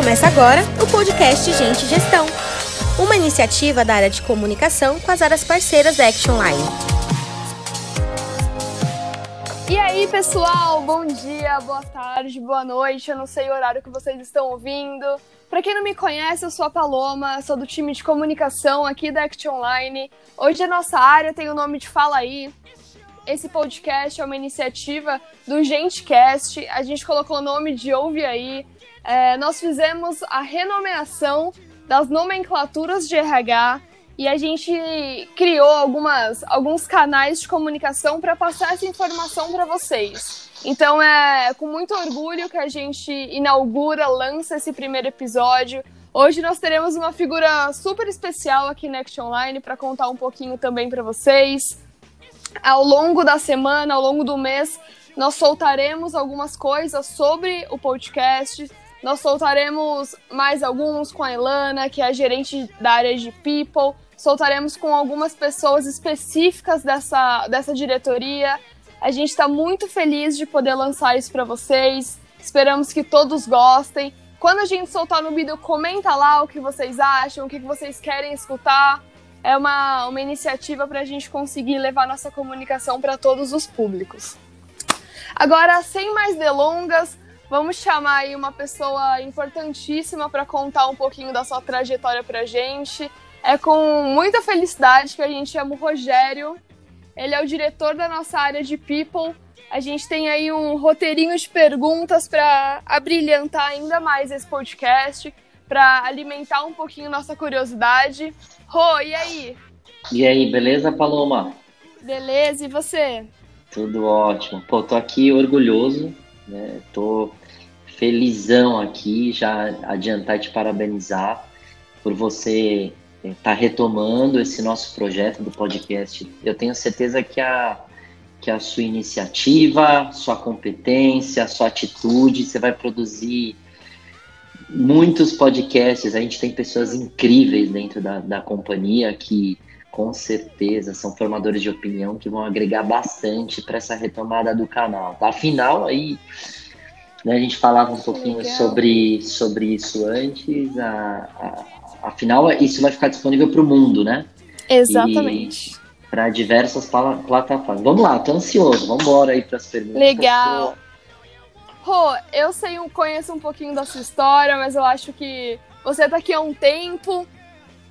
Começa agora o podcast Gente Gestão, uma iniciativa da área de comunicação com as áreas parceiras da Action Line. E aí, pessoal, bom dia, boa tarde, boa noite. Eu não sei o horário que vocês estão ouvindo. Para quem não me conhece, eu sou a Paloma, sou do time de comunicação aqui da Action Online. Hoje a nossa área tem o nome de Fala Aí. Esse podcast é uma iniciativa do GenteCast. A gente colocou o nome de Ouve Aí é, nós fizemos a renomeação das nomenclaturas de RH e a gente criou algumas, alguns canais de comunicação para passar essa informação para vocês. Então é com muito orgulho que a gente inaugura, lança esse primeiro episódio. Hoje nós teremos uma figura super especial aqui na Action Online para contar um pouquinho também para vocês. Ao longo da semana, ao longo do mês, nós soltaremos algumas coisas sobre o podcast, nós soltaremos mais alguns com a Ilana, que é a gerente da área de People. Soltaremos com algumas pessoas específicas dessa, dessa diretoria. A gente está muito feliz de poder lançar isso para vocês. Esperamos que todos gostem. Quando a gente soltar no vídeo, comenta lá o que vocês acham, o que vocês querem escutar. É uma, uma iniciativa para a gente conseguir levar nossa comunicação para todos os públicos. Agora, sem mais delongas, Vamos chamar aí uma pessoa importantíssima para contar um pouquinho da sua trajetória para gente. É com muita felicidade que a gente chama o Rogério. Ele é o diretor da nossa área de People. A gente tem aí um roteirinho de perguntas para abrilhantar ainda mais esse podcast, para alimentar um pouquinho nossa curiosidade. Rô, e aí? E aí, beleza, Paloma? Beleza, e você? Tudo ótimo. Pô, tô aqui orgulhoso, né? Tô felizão aqui, já adiantar e te parabenizar por você estar tá retomando esse nosso projeto do podcast. Eu tenho certeza que a, que a sua iniciativa, sua competência, sua atitude, você vai produzir muitos podcasts. A gente tem pessoas incríveis dentro da, da companhia que com certeza são formadores de opinião que vão agregar bastante para essa retomada do canal. Afinal, aí né, a gente falava um pouquinho sobre, sobre isso antes. A, a, afinal, isso vai ficar disponível para o mundo, né? Exatamente. Para diversas plataformas. Vamos lá, tô ansioso. Vamos embora aí para as perguntas. Legal. Rô, eu sei, conheço um pouquinho da sua história, mas eu acho que você tá aqui há um tempo,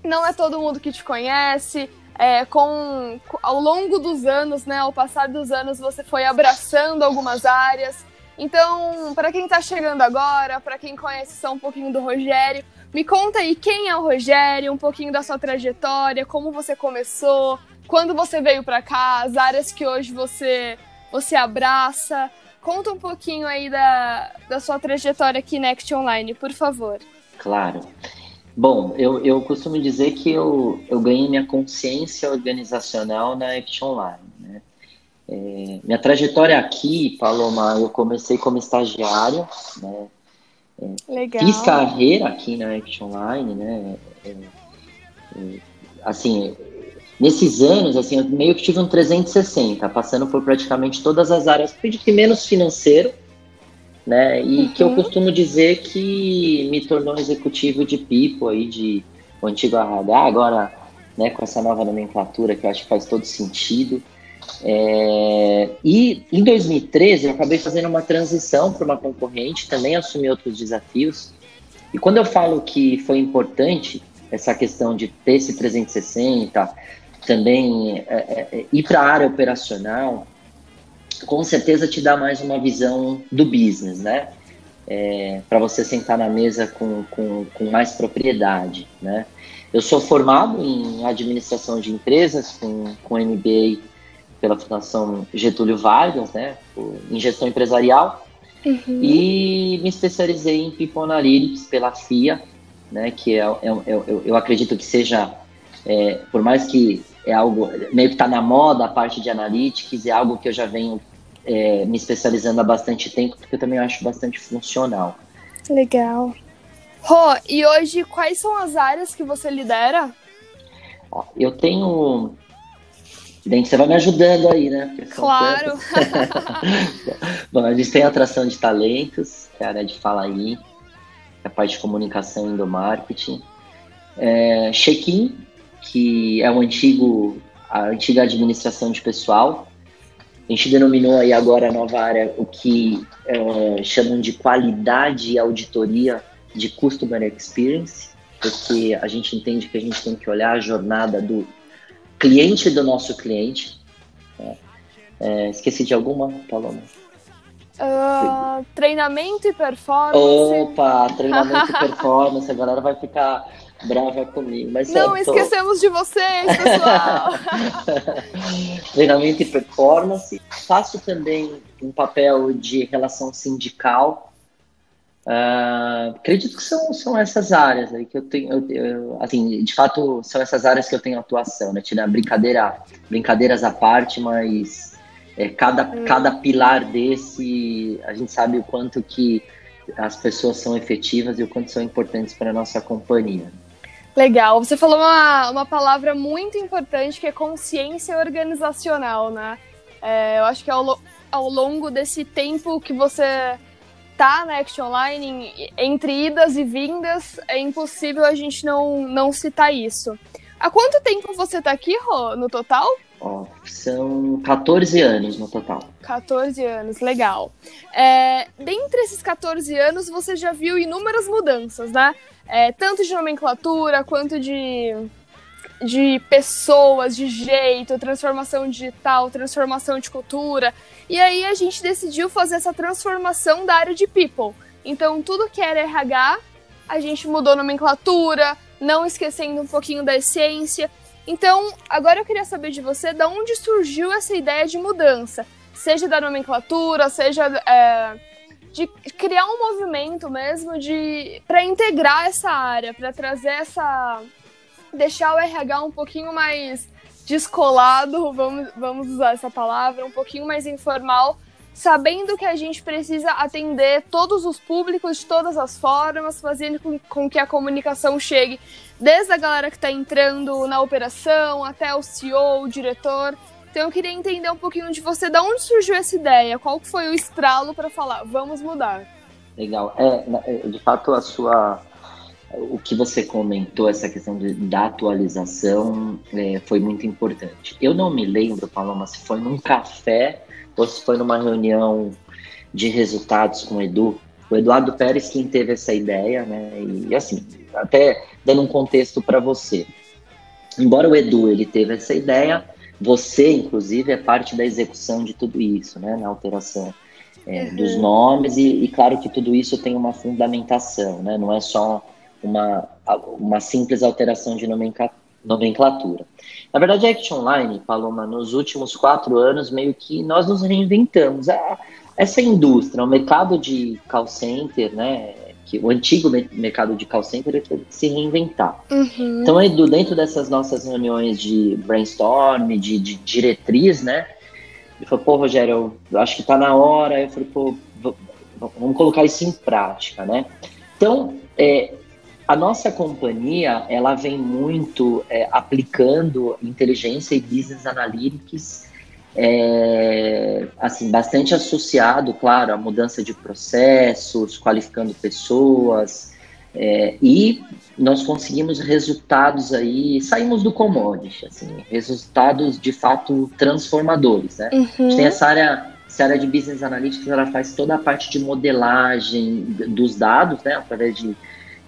não é todo mundo que te conhece. É, com ao longo dos anos, né, ao passar dos anos, você foi abraçando algumas áreas. Então, para quem está chegando agora, para quem conhece só um pouquinho do Rogério, me conta aí quem é o Rogério, um pouquinho da sua trajetória, como você começou, quando você veio para cá, as áreas que hoje você você abraça. Conta um pouquinho aí da, da sua trajetória aqui na Act Online, por favor. Claro. Bom, eu, eu costumo dizer que eu, eu ganhei minha consciência organizacional na Act Online. É, minha trajetória aqui, Paloma, eu comecei como estagiário, né? É. Fiz carreira aqui na Action Online, né? É, é, assim, nesses anos, assim, eu meio que tive um 360, passando por praticamente todas as áreas, de menos financeiro, né? E uhum. que eu costumo dizer que me tornou executivo de Pipo aí, de o antigo RH, agora, né, com essa nova nomenclatura que eu acho que faz todo sentido. É, e em 2013 eu acabei fazendo uma transição para uma concorrente, também assumi outros desafios. E quando eu falo que foi importante essa questão de ter esse 360, também é, é, é, ir para a área operacional, com certeza te dá mais uma visão do business, né? É, para você sentar na mesa com, com, com mais propriedade, né? Eu sou formado em administração de empresas, com, com MBA pela Fundação Getúlio Vargas, né, em gestão empresarial, uhum. e me especializei em People Analytics pela FIA, né, que é, é, é eu, eu, acredito que seja, é, por mais que é algo meio que está na moda a parte de analytics, é algo que eu já venho é, me especializando há bastante tempo, porque eu também acho bastante funcional. Legal. Rô, e hoje quais são as áreas que você lidera? Eu tenho você vai me ajudando aí, né? Claro! Bom, a gente tem atração de talentos, que é a área de fala aí. a parte de comunicação e do marketing. É, Check-in, que é o antigo, a antiga administração de pessoal. A gente denominou aí agora a nova área o que é, chamam de qualidade e auditoria de Customer Experience, porque a gente entende que a gente tem que olhar a jornada do cliente do nosso cliente. É, é esqueci de alguma, Paloma? Uh, treinamento e performance. Opa, treinamento e performance. A galera vai ficar brava comigo. Mas Não certo. esquecemos de vocês, pessoal. treinamento e performance. Faço também um papel de relação sindical Uh, acredito que são, são essas áreas aí que eu tenho, eu, eu, assim, de fato são essas áreas que eu tenho atuação, né? Tirar brincadeira, brincadeiras à parte, mas é, cada, hum. cada pilar desse, a gente sabe o quanto que as pessoas são efetivas e o quanto são importantes para a nossa companhia. Legal, você falou uma, uma palavra muito importante que é consciência organizacional, né? É, eu acho que ao, ao longo desse tempo que você tá na Action Online, entre idas e vindas, é impossível a gente não, não citar isso. Há quanto tempo você tá aqui, Rô, no total? Oh, são 14 anos no total. 14 anos, legal. É, dentre esses 14 anos, você já viu inúmeras mudanças, né? É, tanto de nomenclatura quanto de, de pessoas, de jeito, transformação digital, transformação de cultura. E aí a gente decidiu fazer essa transformação da área de people. Então, tudo que era RH, a gente mudou nomenclatura, não esquecendo um pouquinho da essência. Então, agora eu queria saber de você, da onde surgiu essa ideia de mudança? Seja da nomenclatura, seja é, de criar um movimento mesmo de para integrar essa área, para trazer essa deixar o RH um pouquinho mais descolado, vamos, vamos usar essa palavra, um pouquinho mais informal, sabendo que a gente precisa atender todos os públicos de todas as formas, fazendo com, com que a comunicação chegue desde a galera que está entrando na operação até o CEO, o diretor. Então eu queria entender um pouquinho de você, da onde surgiu essa ideia, qual foi o estralo para falar, vamos mudar. Legal. É, é, de fato, a sua o que você comentou, essa questão de, da atualização, é, foi muito importante. Eu não me lembro, Paloma, se foi num café ou se foi numa reunião de resultados com o Edu. O Eduardo Pérez quem teve essa ideia, né? E assim, até dando um contexto para você. Embora o Edu ele teve essa ideia, você, inclusive, é parte da execução de tudo isso, né? Na alteração é, uhum. dos nomes e, e, claro que tudo isso tem uma fundamentação, né? Não é só uma, uma simples alteração de nomenclatura. Na verdade, a Action Online, Paloma, nos últimos quatro anos, meio que nós nos reinventamos. A, essa indústria, o mercado de call center, né, que o antigo mercado de call center teve que se reinventar. Uhum. Então, Edu, dentro dessas nossas reuniões de brainstorm, de, de diretriz, né, ele falou, pô, Rogério, eu acho que está na hora. Eu falei, pô, vamos colocar isso em prática, né? Então, é, a nossa companhia, ela vem muito é, aplicando inteligência e business analytics, é, assim, bastante associado, claro, à mudança de processos, qualificando pessoas, é, e nós conseguimos resultados aí, saímos do commodity, assim, resultados de fato transformadores, né? Uhum. A gente tem essa área, essa área de business analytics, ela faz toda a parte de modelagem dos dados, né, através de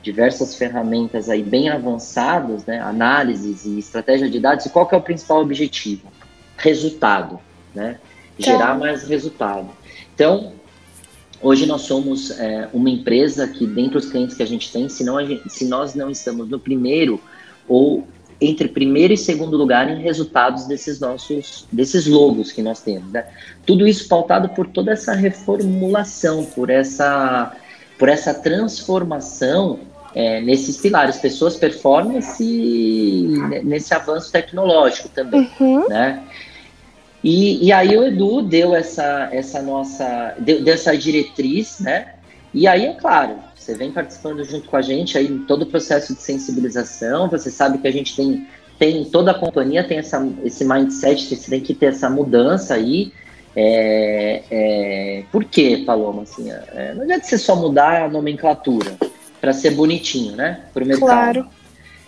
diversas ferramentas aí bem avançadas, né, análises e estratégia de dados, e qual que é o principal objetivo? Resultado, né? Gerar mais resultado. Então, hoje nós somos é, uma empresa que, dentre os clientes que a gente tem, se, não gente, se nós não estamos no primeiro ou entre primeiro e segundo lugar em resultados desses nossos, desses logos que nós temos, né? Tudo isso pautado por toda essa reformulação, por essa, por essa transformação é, nesses pilares, pessoas, performance e nesse avanço tecnológico também, uhum. né? E, e aí o Edu deu essa, essa nossa, deu, deu essa diretriz, né? E aí, é claro, você vem participando junto com a gente aí em todo o processo de sensibilização, você sabe que a gente tem, tem toda a companhia tem essa, esse mindset, você tem que ter essa mudança aí, é, é, por quê, Paloma? Assim, é, não adianta você só mudar a nomenclatura para ser bonitinho, né? Para o mercado. Claro.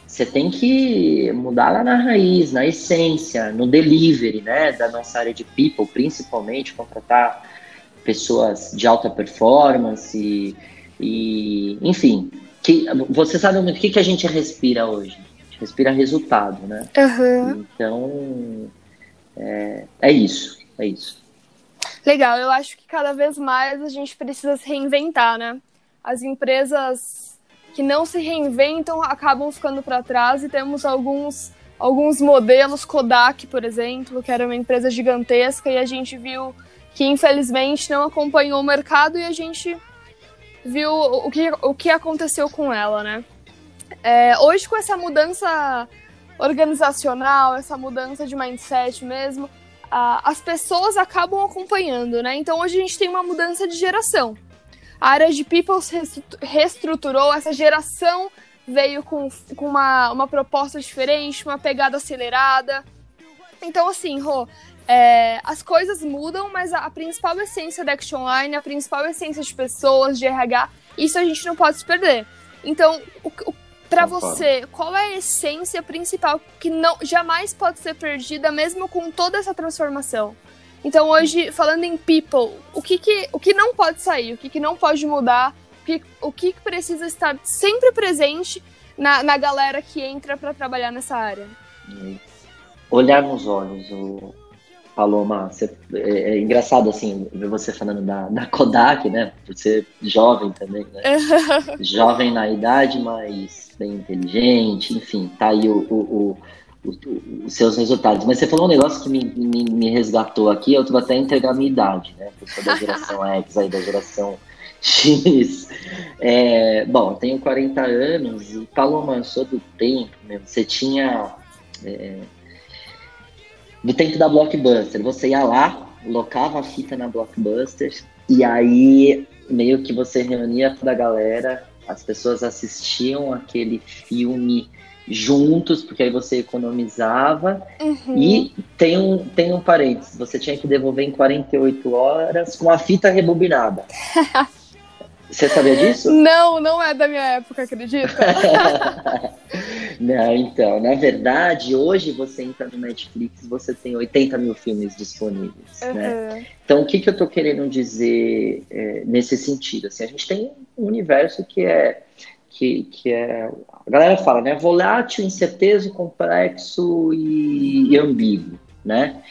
Você tem que mudar lá na raiz, na essência, no delivery, né? Da nossa área de people, principalmente, contratar pessoas de alta performance e, e enfim, que, você sabe muito o que, que a gente respira hoje? A gente respira resultado, né? Uhum. Então, é, é isso, é isso. Legal, eu acho que cada vez mais a gente precisa se reinventar, né? As empresas que não se reinventam acabam ficando para trás e temos alguns alguns modelos Kodak, por exemplo, que era uma empresa gigantesca e a gente viu que infelizmente não acompanhou o mercado e a gente viu o que, o que aconteceu com ela, né? É, hoje, com essa mudança organizacional, essa mudança de mindset mesmo, a, as pessoas acabam acompanhando, né? Então, hoje a gente tem uma mudança de geração. A área de people se reestruturou, essa geração veio com, com uma, uma proposta diferente, uma pegada acelerada. Então, assim, Rô, é, as coisas mudam, mas a, a, principal essência da Action Online, a principal essência de pessoas, de RH, isso a gente não pode se perder. Então, para você, qual é a essência principal que não jamais pode ser perdida, mesmo com toda essa transformação? Então, hoje, falando em people, o que, que, o que não pode sair, o que, que não pode mudar, o que, o que precisa estar sempre presente na, na galera que entra para trabalhar nessa área? Olhar nos olhos, o, Paloma, você, é, é, engraçado assim ver você falando da, da Kodak, né? Por ser jovem também, né? jovem na idade, mas bem inteligente, enfim, tá aí o, o, o, os seus resultados. Mas você falou um negócio que me, me, me resgatou aqui, eu vou até entregar a minha idade, né? Eu sou da geração X, aí da geração X. É, bom, eu tenho 40 anos e Paloma, sou do tempo mesmo. Você tinha. É, do tempo da Blockbuster. Você ia lá, locava a fita na Blockbuster e aí meio que você reunia toda a galera, as pessoas assistiam aquele filme juntos, porque aí você economizava. Uhum. E tem um, tem um parênteses, você tinha que devolver em 48 horas com a fita rebobinada. Você sabia disso? Não, não é da minha época, acredita? não, então, na verdade, hoje você entra no Netflix, você tem 80 mil filmes disponíveis, uhum. né? Então, o que, que eu tô querendo dizer é, nesse sentido? Assim, a gente tem um universo que é que, que é. A galera fala, né? Volátil, incerteza, complexo e, e ambíguo, né?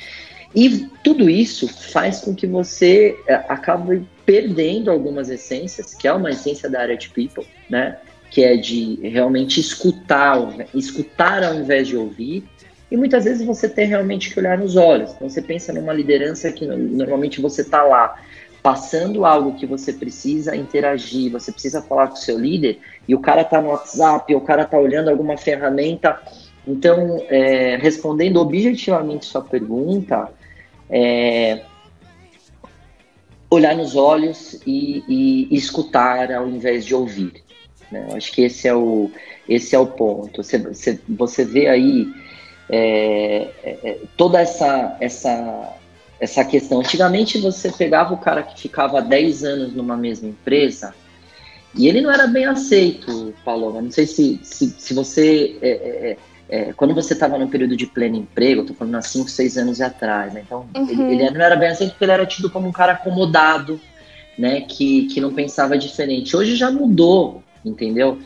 E tudo isso faz com que você é, acabe perdendo algumas essências, que é uma essência da área de people, né? Que é de realmente escutar, escutar ao invés de ouvir. E muitas vezes você tem realmente que olhar nos olhos. Então você pensa numa liderança que normalmente você está lá passando algo que você precisa interagir, você precisa falar com o seu líder, e o cara está no WhatsApp, o cara está olhando alguma ferramenta. Então, é, respondendo objetivamente sua pergunta, é, olhar nos olhos e, e, escutar ao invés de ouvir. Né? Eu acho que esse é o, esse é o ponto. Você, você, você vê aí é, é, é toda essa, essa, essa questão. Antigamente você pegava o cara que ficava 10 anos numa mesma empresa e ele não era bem aceito, Paloma. Não sei se, se, se você é, é, é é, quando você estava no período de pleno emprego, eu tô falando há 5, 6 anos atrás, né? Então, uhum. ele, ele, não era bem assim porque ele era tido como um cara acomodado, né? Que, que não pensava diferente. Hoje já mudou, entendeu?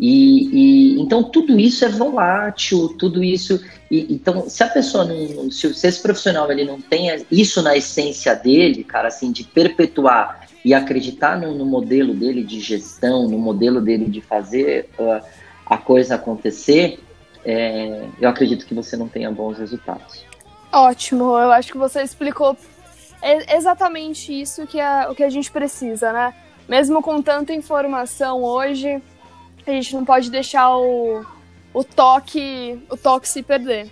E, e então tudo isso é volátil, tudo isso. E, então, se a pessoa não. Se, se esse profissional ele não tem isso na essência dele, cara, assim, de perpetuar e acreditar no, no modelo dele de gestão, no modelo dele de fazer uh, a coisa acontecer, é, eu acredito que você não tenha bons resultados. Ótimo, eu acho que você explicou exatamente isso que é o que a gente precisa, né? Mesmo com tanta informação hoje, a gente não pode deixar o, o toque o toque se perder.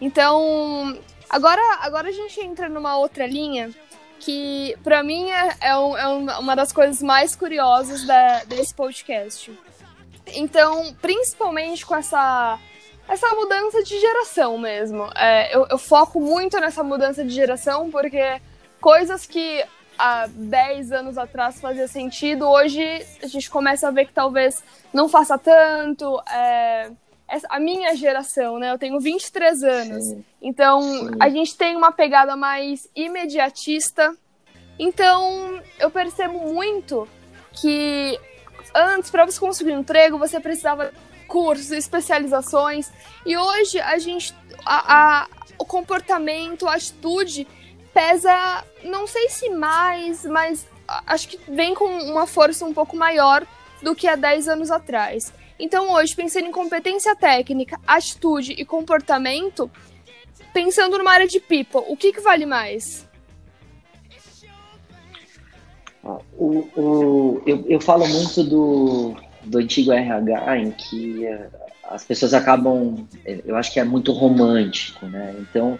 Então, agora, agora a gente entra numa outra linha que para mim é, é, um, é, uma das coisas mais curiosas da, desse podcast. Então, principalmente com essa essa mudança de geração mesmo. É, eu, eu, foco muito nessa mudança de geração porque coisas que há 10 anos atrás fazia sentido, hoje a gente começa a ver que talvez não faça tanto. É, a minha geração, né? Eu tenho 23 anos. Sim. Então, Sim. a gente tem uma pegada mais imediatista. Então, eu percebo muito que antes, para você conseguir um emprego, você precisava de cursos, especializações. E hoje, a gente. A, a, o comportamento, a atitude pesa, não sei se mais, mas acho que vem com uma força um pouco maior do que há 10 anos atrás. Então, hoje, pensando em competência técnica, atitude e comportamento, pensando numa área de people, o que, que vale mais? O, o, eu, eu falo muito do, do antigo RH, em que eh, as pessoas acabam, eu acho que é muito romântico, né? Então,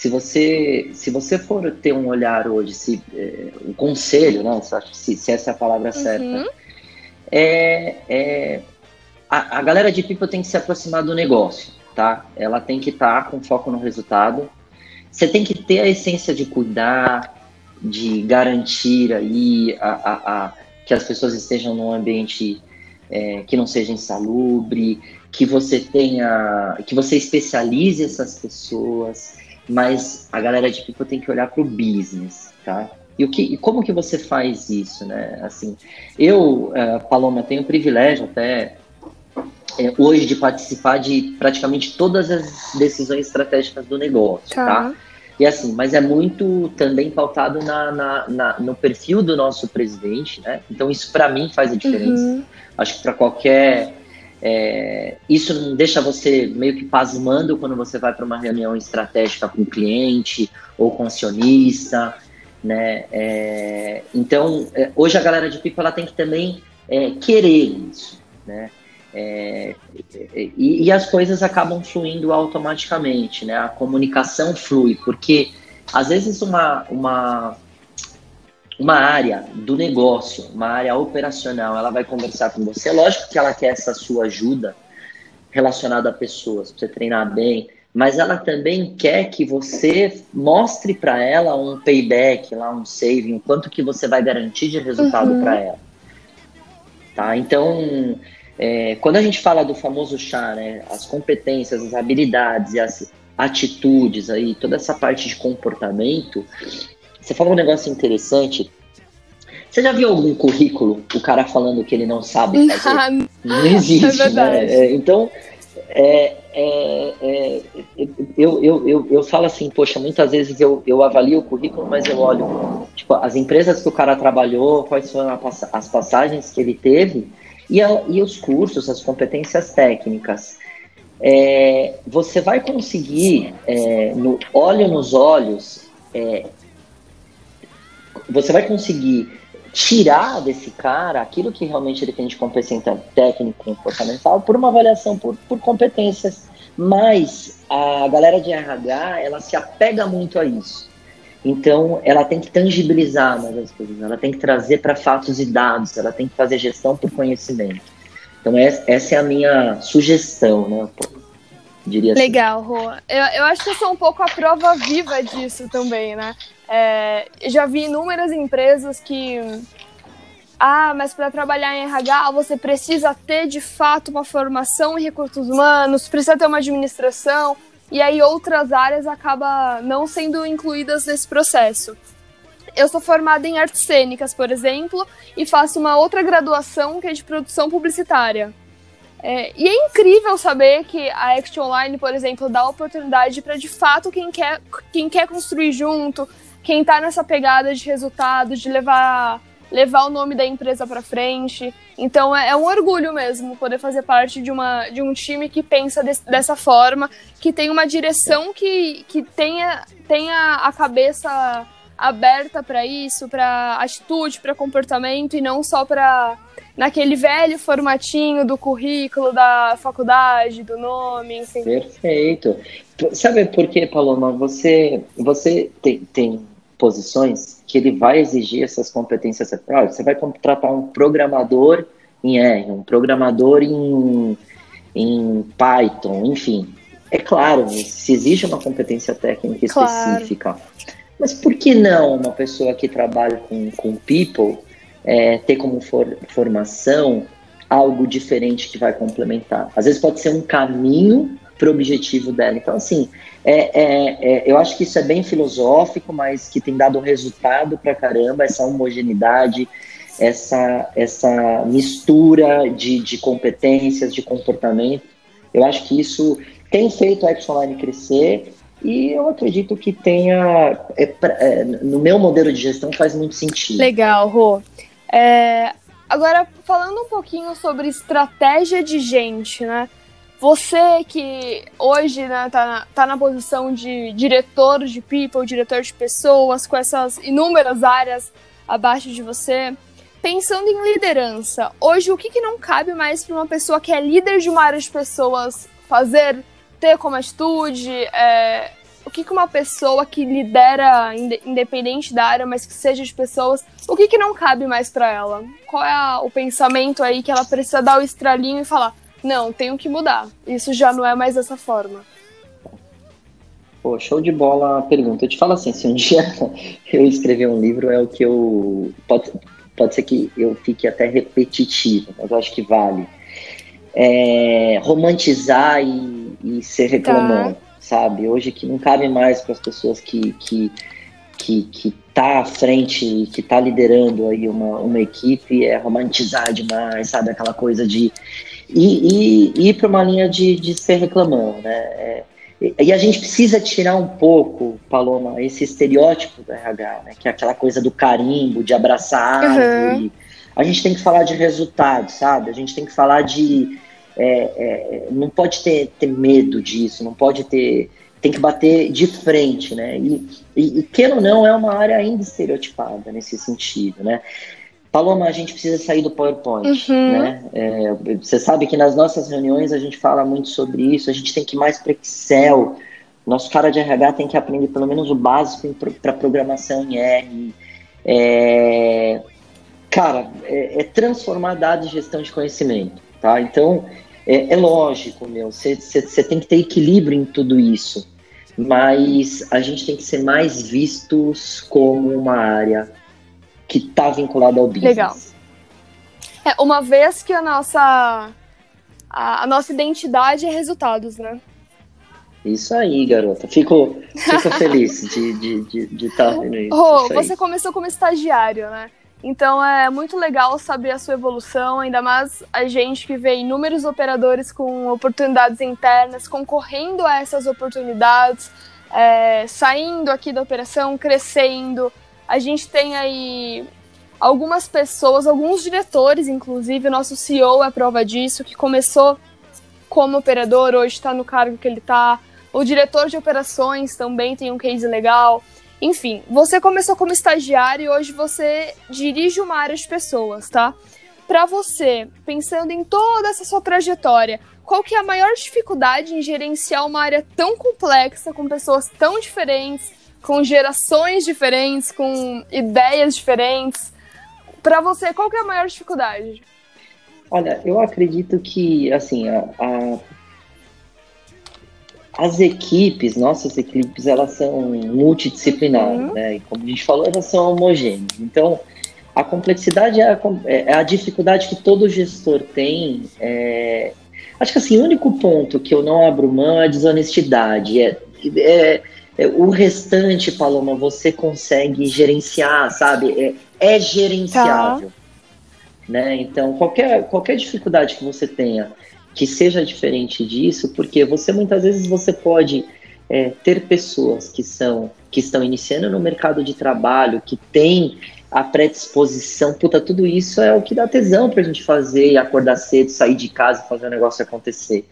se você se você for ter um olhar hoje, se é, o conselho, né? Se, se essa é a palavra certa, uhum. é, é a, a galera de people tem que se aproximar do negócio, tá? Ela tem que estar tá com foco no resultado. Você tem que ter a essência de cuidar, de garantir aí a, a, a que as pessoas estejam num ambiente é, que não seja insalubre, que você tenha, que você especialize essas pessoas, mas a galera de people tem que olhar para o business, tá? E, o que, e como que você faz isso, né? Assim, eu, uh, Paloma, tenho o privilégio até é, hoje de participar de praticamente todas as decisões estratégicas do negócio, tá? tá? E assim, mas é muito também pautado na, na, na no perfil do nosso presidente, né? Então isso para mim faz a diferença. Uhum. Acho que para qualquer é, isso não deixa você meio que pasmando quando você vai para uma reunião estratégica com o cliente ou com o acionista, né? É, então, é, hoje a galera de Pipa ela tem que também é, querer isso, né? É, e, e, as coisas acabam fluindo automaticamente, né? A comunicação flui, porque às vezes uma, uma, uma área do negócio, uma área operacional, ela vai conversar com você. Lógico que ela quer essa sua ajuda relacionada a pessoas, para você treinar bem, mas ela também quer que você mostre para ela um payback, lá um saving, o quanto que você vai garantir de resultado uhum. para ela. Tá? Então, é, quando a gente fala do famoso chá, né, as competências, as habilidades e as atitudes aí, toda essa parte de comportamento, você falou um negócio interessante. Você já viu algum currículo, o cara falando que ele não sabe fazer? não existe, é né? É, então, é, é, é, eu, eu, eu, eu falo assim, poxa, muitas vezes eu, eu avalio o currículo, mas eu olho tipo, as empresas que o cara trabalhou, quais foram as passagens que ele teve, e, a, e os cursos, as competências técnicas. É, você vai conseguir, é, no olho nos olhos, você vai conseguir tirar desse cara aquilo que realmente ele tem de competência técnica e comportamental por uma avaliação por, por competências. Mas a galera de RH, ela se apega muito a isso. Então, ela tem que tangibilizar mais as coisas, ela tem que trazer para fatos e dados, ela tem que fazer gestão por conhecimento. Então, essa é a minha sugestão, né? Diria assim. Legal. Eu, eu acho que eu sou um pouco a prova viva disso também, né? É, já vi inúmeras empresas que. Ah, mas para trabalhar em RH você precisa ter de fato uma formação em recursos humanos, precisa ter uma administração e aí outras áreas acabam não sendo incluídas nesse processo. Eu sou formada em artes cênicas, por exemplo, e faço uma outra graduação que é de produção publicitária. É, e é incrível saber que a Action Online, por exemplo, dá oportunidade para de fato quem quer, quem quer construir junto, quem está nessa pegada de resultado, de levar levar o nome da empresa para frente. Então é, é, um orgulho mesmo poder fazer parte de, uma, de um time que pensa de, dessa forma, que tem uma direção que, que tenha, tenha a cabeça aberta para isso, para atitude, para comportamento e não só para naquele velho formatinho do currículo da faculdade, do nome, enfim. Perfeito. Sabe por quê, Paloma? Você, você tem, tem posições que ele vai exigir essas competências. Você vai contratar um programador em R, um programador em, em Python, enfim. É claro, se exige uma competência técnica claro. específica. Mas por que não uma pessoa que trabalha com, com people é, ter como for, formação algo diferente que vai complementar? Às vezes pode ser um caminho para o objetivo dela. Então, assim, é, é, é, eu acho que isso é bem filosófico, mas que tem dado resultado para caramba, essa homogeneidade, essa, essa mistura de, de competências, de comportamento. Eu acho que isso tem feito a Action crescer e eu acredito que tenha, é, é, no meu modelo de gestão, faz muito sentido. Legal, Rô. É, agora, falando um pouquinho sobre estratégia de gente, né? Você que hoje né, tá, na, tá na posição de diretor de people, diretor de pessoas, com essas inúmeras áreas abaixo de você, pensando em liderança, hoje o que, que não cabe mais para uma pessoa que é líder de uma área de pessoas fazer, ter como atitude? É, o que, que uma pessoa que lidera, independente da área, mas que seja de pessoas, o que, que não cabe mais para ela? Qual é a, o pensamento aí que ela precisa dar o estralinho e falar: não, tenho que mudar, isso já não é mais dessa forma? Pô, show de bola a pergunta. Eu te falo assim, se um dia eu escrever um livro, é o que eu. Pode, pode ser que eu fique até repetitivo, mas eu acho que vale. É, romantizar e, e ser reclamando, tá. sabe? Hoje que não cabe mais para as pessoas que, que, que, que tá à frente, que tá liderando aí uma, uma equipe, é romantizar demais, sabe? Aquela coisa de. E, e, ir para uma linha de, de ser reclamando, né? É, e a gente precisa tirar um pouco, Paloma, esse estereótipo do RH, né? Que é aquela coisa do carimbo, de abraçar uhum. A gente tem que falar de resultado, sabe? A gente tem que falar de. É, é, não pode ter, ter medo disso, não pode ter. Tem que bater de frente, né? E, e, e queira ou não, é uma área ainda estereotipada nesse sentido, né? Paloma, a gente precisa sair do PowerPoint, uhum. né? É, você sabe que nas nossas reuniões a gente fala muito sobre isso, a gente tem que ir mais para Excel. Nosso cara de RH tem que aprender pelo menos o básico para programação em R. É, cara, é, é, transformar dados em gestão de conhecimento, tá? Então, é, é lógico, meu, você tem que ter equilíbrio em tudo isso, mas a gente tem que ser mais vistos como uma área que está vinculado ao business. Legal. É, uma vez que a nossa a, a, nossa identidade é resultados, né? Isso aí, garota. Fico, fico feliz de estar de, de, de tá vendo isso. Oh, isso você começou como estagiário, né? Então é muito legal saber a sua evolução, ainda mais a gente que vê inúmeros operadores com oportunidades internas, concorrendo a essas oportunidades, é, saindo aqui da operação, crescendo, a gente tem aí algumas pessoas, alguns diretores, inclusive, o nosso CEO é prova disso, que começou como operador, hoje está no cargo que ele está. O diretor de operações também tem um case legal. Enfim, você começou como estagiário e hoje você dirige uma área de pessoas, tá? Para você, pensando em toda essa sua trajetória, qual que é a maior dificuldade em gerenciar uma área tão complexa, com pessoas tão diferentes, com gerações diferentes, com ideias diferentes. Para você, qual que é a maior dificuldade? Olha, eu acredito que, assim, a, a, as equipes, nossas equipes, elas são multidisciplinares, uhum. né? E como a gente falou, elas são homogêneas. Então, a complexidade é a, é a dificuldade que todo gestor tem. É, acho que, assim, o único ponto que eu não abro mão é a desonestidade. É, é é, o restante, Paloma, você consegue gerenciar, sabe? É, é gerenciável. Tá. Né? Então, qualquer, qualquer dificuldade que você tenha que seja diferente disso, porque você muitas vezes você pode é, ter pessoas que são que estão iniciando no mercado de trabalho, que tem a predisposição, puta, tudo isso é o que dá tesão pra gente fazer, acordar cedo, sair de casa e fazer o negócio acontecer.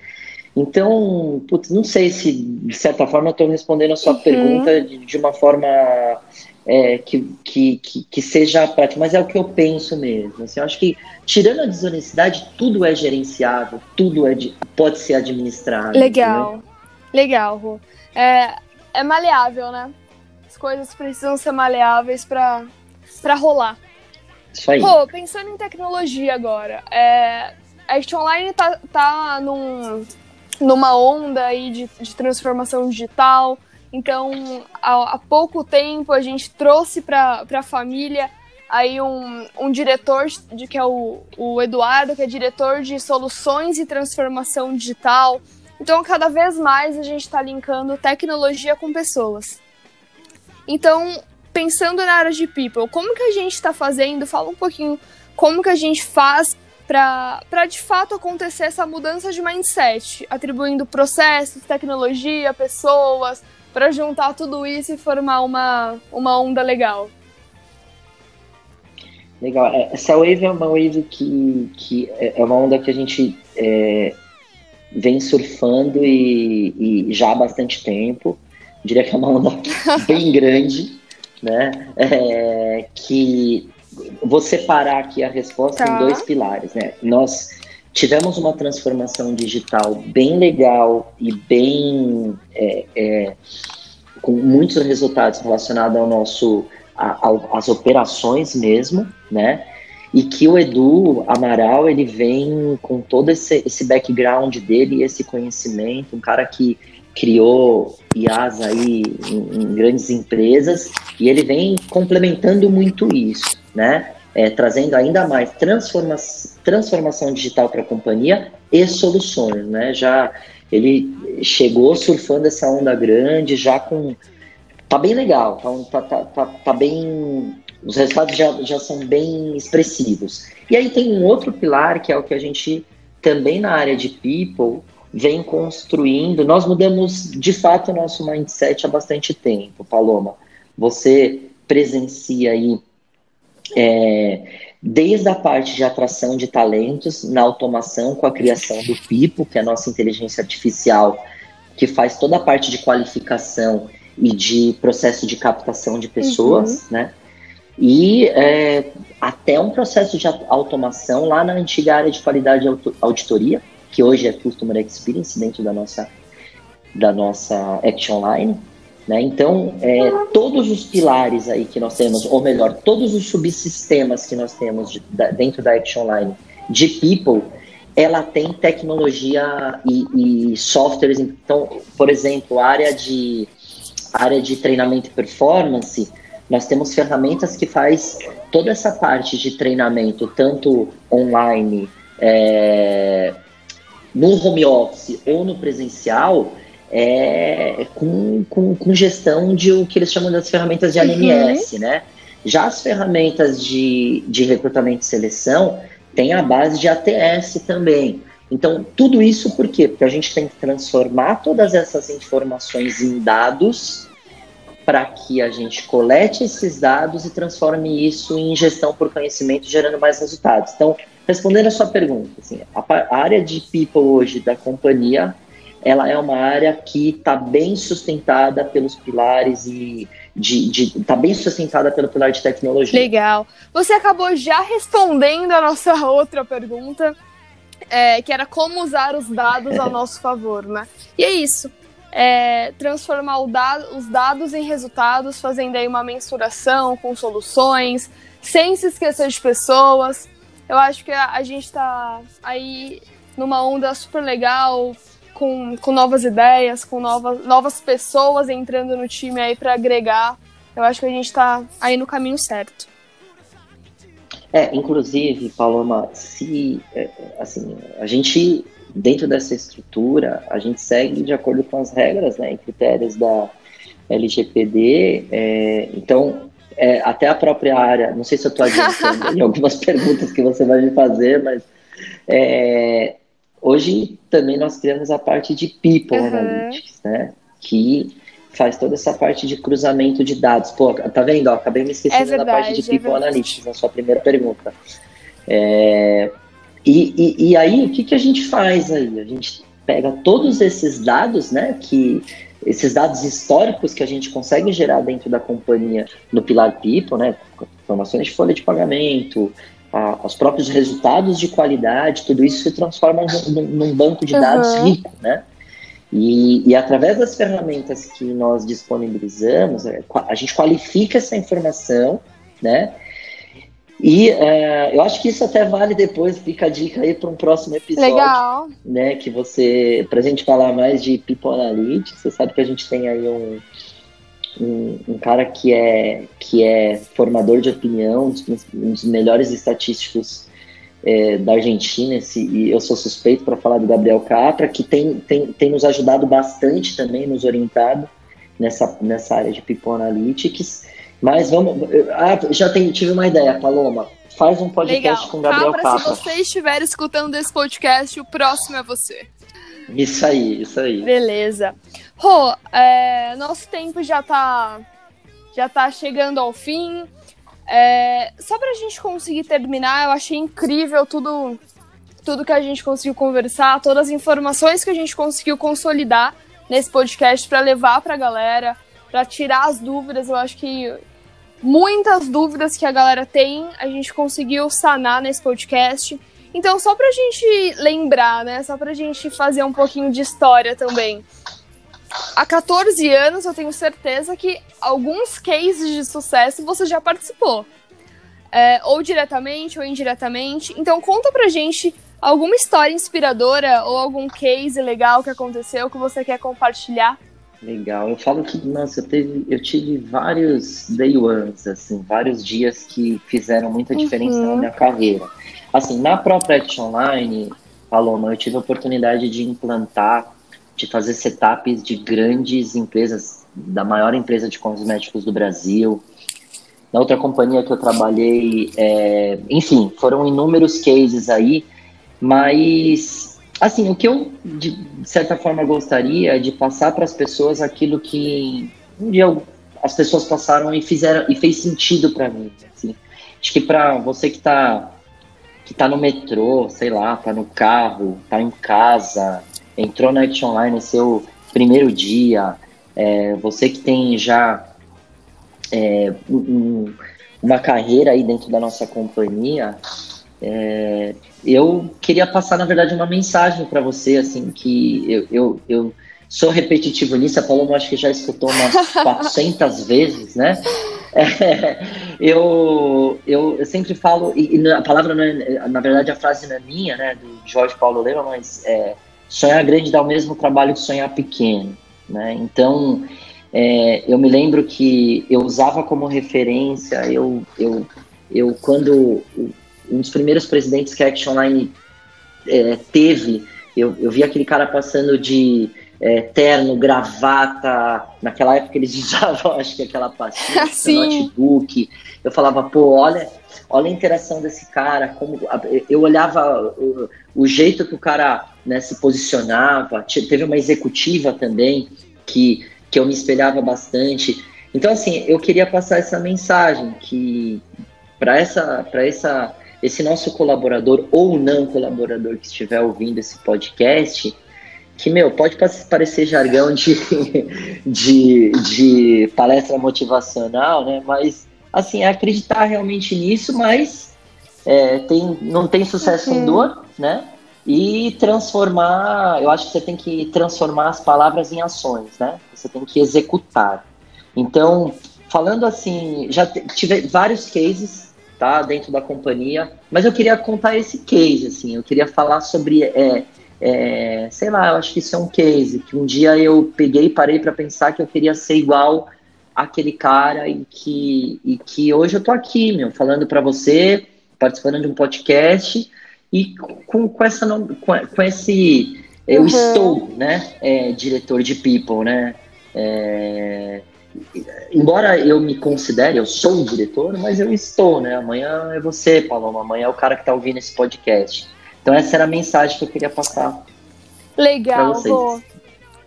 Então, putz, não sei se, de certa forma, eu estou respondendo a sua uhum. pergunta de, de, uma forma é, que, que, que, que, seja prática, mas é o que eu penso mesmo. Assim, eu acho que, tirando a desonestidade, tudo é gerenciável, tudo é de, pode ser administrado. Legal, entendeu? legal, Ru. É, é maleável, né? As coisas precisam ser maleáveis para rolar. Isso aí. Pensando em tecnologia agora, é, a Act Online tá, tá num numa onda aí de, de transformação digital. Então, há, há pouco tempo a gente trouxe para a família aí um, um diretor de que é o, o Eduardo, que é diretor de soluções e transformação digital. Então, cada vez mais a gente está linkando tecnologia com pessoas. Então, pensando na área de people, como que a gente está fazendo? Fala um pouquinho como que a gente faz para de fato acontecer essa mudança de mindset, atribuindo processos, tecnologia, pessoas, para juntar tudo isso e formar uma, uma onda legal. Legal. É, essa wave é uma wave que, que é, é uma onda que a gente é, vem surfando e, e, já há bastante tempo. Diria que é uma onda bem grande, né? É, que vou separar aqui a resposta tá. em dois pilares, né? Nós tivemos uma transformação digital bem legal e bem é, é, com muitos resultados relacionados ao nosso às operações mesmo, né? E que o Edu Amaral ele vem com todo esse, esse background dele, esse conhecimento, um cara que criou IAs aí em, em grandes empresas e ele vem complementando muito isso, né? É, trazendo ainda mais transforma transformação digital para a companhia e soluções, né? Já ele chegou surfando essa onda grande, já com tá bem legal, tá, tá, tá, tá, bem. Os resultados já, já são bem expressivos. E aí tem um outro pilar que é o que a gente também na área de people vem construindo. Nós mudamos de fato o nosso mindset há bastante tempo, Paloma. Você presencia aí é, desde a parte de atração de talentos na automação com a criação do Pipo, que é a nossa inteligência artificial, que faz toda a parte de qualificação e de processo de captação de pessoas, uhum. né? E é, até um processo de automação lá na antiga área de qualidade e auditoria, que hoje é Customer Experience dentro da nossa, da nossa Action Line. Né? Então, é, todos os pilares aí que nós temos, ou melhor, todos os subsistemas que nós temos de, da, dentro da Action Line de People, ela tem tecnologia e, e softwares. Então, por exemplo, área de área de treinamento e performance, nós temos ferramentas que faz toda essa parte de treinamento, tanto online, é, no home office ou no presencial, é, com, com, com, gestão de o que eles chamam das ferramentas de ANMS, uhum. né? Já as ferramentas de, de recrutamento e seleção têm a base de ATS também. Então, tudo isso por quê? Porque a gente tem que transformar todas essas informações em dados para que a gente colete esses dados e transforme isso em gestão por conhecimento, gerando mais resultados. Então, respondendo a sua pergunta, assim, a, a área de people hoje da companhia, ela é uma área que está bem sustentada pelos pilares e está bem sustentada pelo pilar de tecnologia. Legal. Você acabou já respondendo a nossa outra pergunta, é, que era como usar os dados a nosso favor, né? E é isso. É, transformar os dados em resultados, fazendo aí uma mensuração com soluções, sem se esquecer de pessoas. Eu acho que a, a gente está aí numa onda super legal, com, com novas ideias, com novas, novas pessoas entrando no time aí para agregar. Eu acho que a gente está aí no caminho certo. É, inclusive, Paloma, se é, assim, a gente dentro dessa estrutura, a gente segue de acordo com as regras né, e critérios da LGPD. É, então, é, até a própria área, não sei se eu estou adiantando em algumas perguntas que você vai me fazer, mas é, hoje também nós criamos a parte de People uhum. Analytics, né? Que faz toda essa parte de cruzamento de dados. Pô, tá vendo? Ó, acabei me esquecendo é verdade, da parte de People é Analytics na sua primeira pergunta. É, e, e, e, aí, o que, que a gente faz aí? A gente pega todos esses dados, né, que esses dados históricos que a gente consegue gerar dentro da companhia no Pilar People, né, informações de folha de pagamento, a, os próprios resultados de qualidade, tudo isso se transforma num, num banco de dados uhum. rico, né? E, e, através das ferramentas que nós disponibilizamos, é, a gente qualifica essa informação, né? E é, eu acho que isso até vale depois, fica a dica aí para um próximo episódio. Legal. Né, que você, pra gente falar mais de People Analytics, você sabe que a gente tem aí um, um, um cara que é, que é formador de opinião, um dos, melhores estatísticos é, da Argentina, esse, e eu sou suspeito para falar do Gabriel Capra, que tem, tem, tem nos ajudado bastante também, nos orientado nessa, nessa área de People Analytics. Mas vamos. Ah, já tem, tive uma ideia, Paloma. Faz um podcast Legal. com o Gabriel Capra, Capra. se você estiver escutando esse podcast, o próximo é você. Isso aí, isso aí. Beleza. Rô, é, nosso tempo já tá, já tá chegando ao fim. É, só pra gente conseguir terminar, eu achei incrível tudo, tudo que a gente conseguiu conversar, todas as informações que a gente conseguiu consolidar nesse podcast para levar pra galera, para tirar as dúvidas. Eu acho que muitas dúvidas que a galera tem, a gente conseguiu sanar nesse podcast. Então, só pra gente lembrar, né? Só pra gente fazer um pouquinho de história também. Há 14 anos, eu tenho certeza que alguns cases de sucesso você já participou. É, ou diretamente ou indiretamente. Então, conta pra gente alguma história inspiradora ou algum case legal que aconteceu que você quer compartilhar. Legal. Eu falo que, nossa, eu, teve, eu tive vários day ones, assim, vários dias que fizeram muita diferença Uhum. na minha carreira. Assim, na própria Action Online, Paloma, eu tive a oportunidade de implantar, de fazer setups de grandes empresas, da maior empresa de cosméticos do Brasil. Na outra companhia que eu trabalhei, é, enfim, foram inúmeros cases aí, mas assim, o que eu de certa forma gostaria é de passar para as pessoas aquilo que um dia as pessoas passaram e fizeram e fez sentido para mim. Assim. Acho que para você que está que tá no metrô, sei lá, tá no carro, tá em casa, entrou na Action Online seu primeiro dia, é, você que tem já é, um- um- uma carreira aí dentro da nossa companhia, é, eu queria passar, na verdade, uma mensagem para você, assim, que eu, eu, eu sou repetitivo nisso, a Paloma acho que já escutou umas 400 vezes, né? É, eu, eu, eu sempre falo, e, e a palavra é, na verdade a frase não é minha, né, do Jorge Paulo Lema, mas é, sonhar grande dá o mesmo trabalho que sonhar pequeno, né? Então, é, eu me lembro que eu usava como referência, eu, eu, eu quando um dos primeiros presidentes que a Action Online é, teve, eu, eu vi aquele cara passando de é, terno, gravata, naquela época eles usavam, acho que aquela pastinha notebook, eu falava, pô, olha, olha a interação desse cara, como eu olhava o, jeito que o cara né, se posicionava, Te- teve uma executiva também que, que eu me espelhava bastante. Então, assim, eu queria passar essa mensagem que para essa, para essa, esse nosso colaborador ou não colaborador que estiver ouvindo esse podcast, que, meu, pode pa- parecer jargão de, de, de palestra motivacional, né? Mas, assim, é acreditar realmente nisso, mas é, tem, não tem sucesso Uhum. dor, né? E transformar, eu acho que você tem que transformar as palavras em ações, né? Você tem que executar. Então, falando assim, já tive vários cases, tá, dentro da companhia, mas eu queria contar esse case, assim, eu queria falar sobre, é, é, sei lá, eu acho que isso é um case, que um dia eu peguei e parei para pensar que eu queria ser igual aquele cara e que, e que hoje eu tô aqui, meu, falando para você, participando de um podcast e com, com essa, não- com, com esse, eu Uhum. estou, né, é, diretor de people, né, é, embora eu me considere, eu sou um diretor, mas eu estou, né? Amanhã é você, Paloma. Amanhã é o cara que está ouvindo esse podcast. Então essa era a mensagem que eu queria passar Legal. Rô.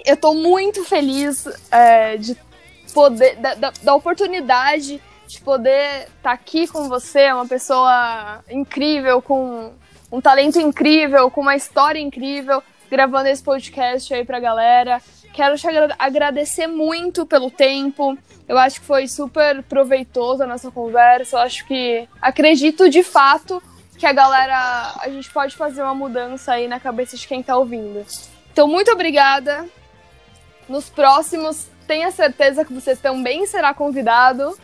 Eu tô muito feliz é, de poder, da, da, da oportunidade de poder estar aqui com você, uma pessoa incrível, com um talento incrível, com uma história incrível, gravando esse podcast aí pra galera. Quero te agra- agradecer muito pelo tempo. Eu acho que foi super proveitoso a nossa conversa. Eu acho que acredito de fato que a galera, a gente pode fazer uma mudança aí na cabeça de quem tá ouvindo. Então, muito obrigada. Nos próximos, tenha certeza que você também será convidado.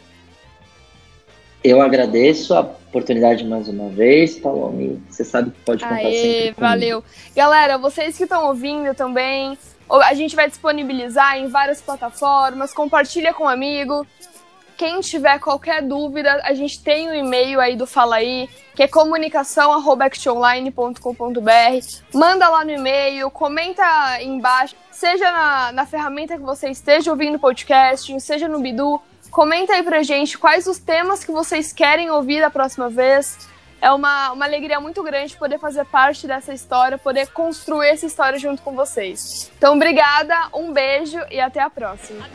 Eu agradeço a oportunidade mais uma vez, Palome. Você sabe que pode contar Aê, sempre comigo. Valeu. Galera, vocês que estão ouvindo também, a gente vai disponibilizar em várias plataformas, compartilha com um amigo. Quem tiver qualquer dúvida, a gente tem o um e-mail aí do Fala aí, que é comunicação.actionline.com.br. Manda lá no e-mail, comenta embaixo, seja na, na ferramenta que você esteja ouvindo o podcast, seja no Bidu, comenta aí pra gente quais os temas que vocês querem ouvir da próxima vez. É uma, uma alegria muito grande poder fazer parte dessa história, poder construir essa história junto com vocês. Então, obrigada, um beijo e até a próxima.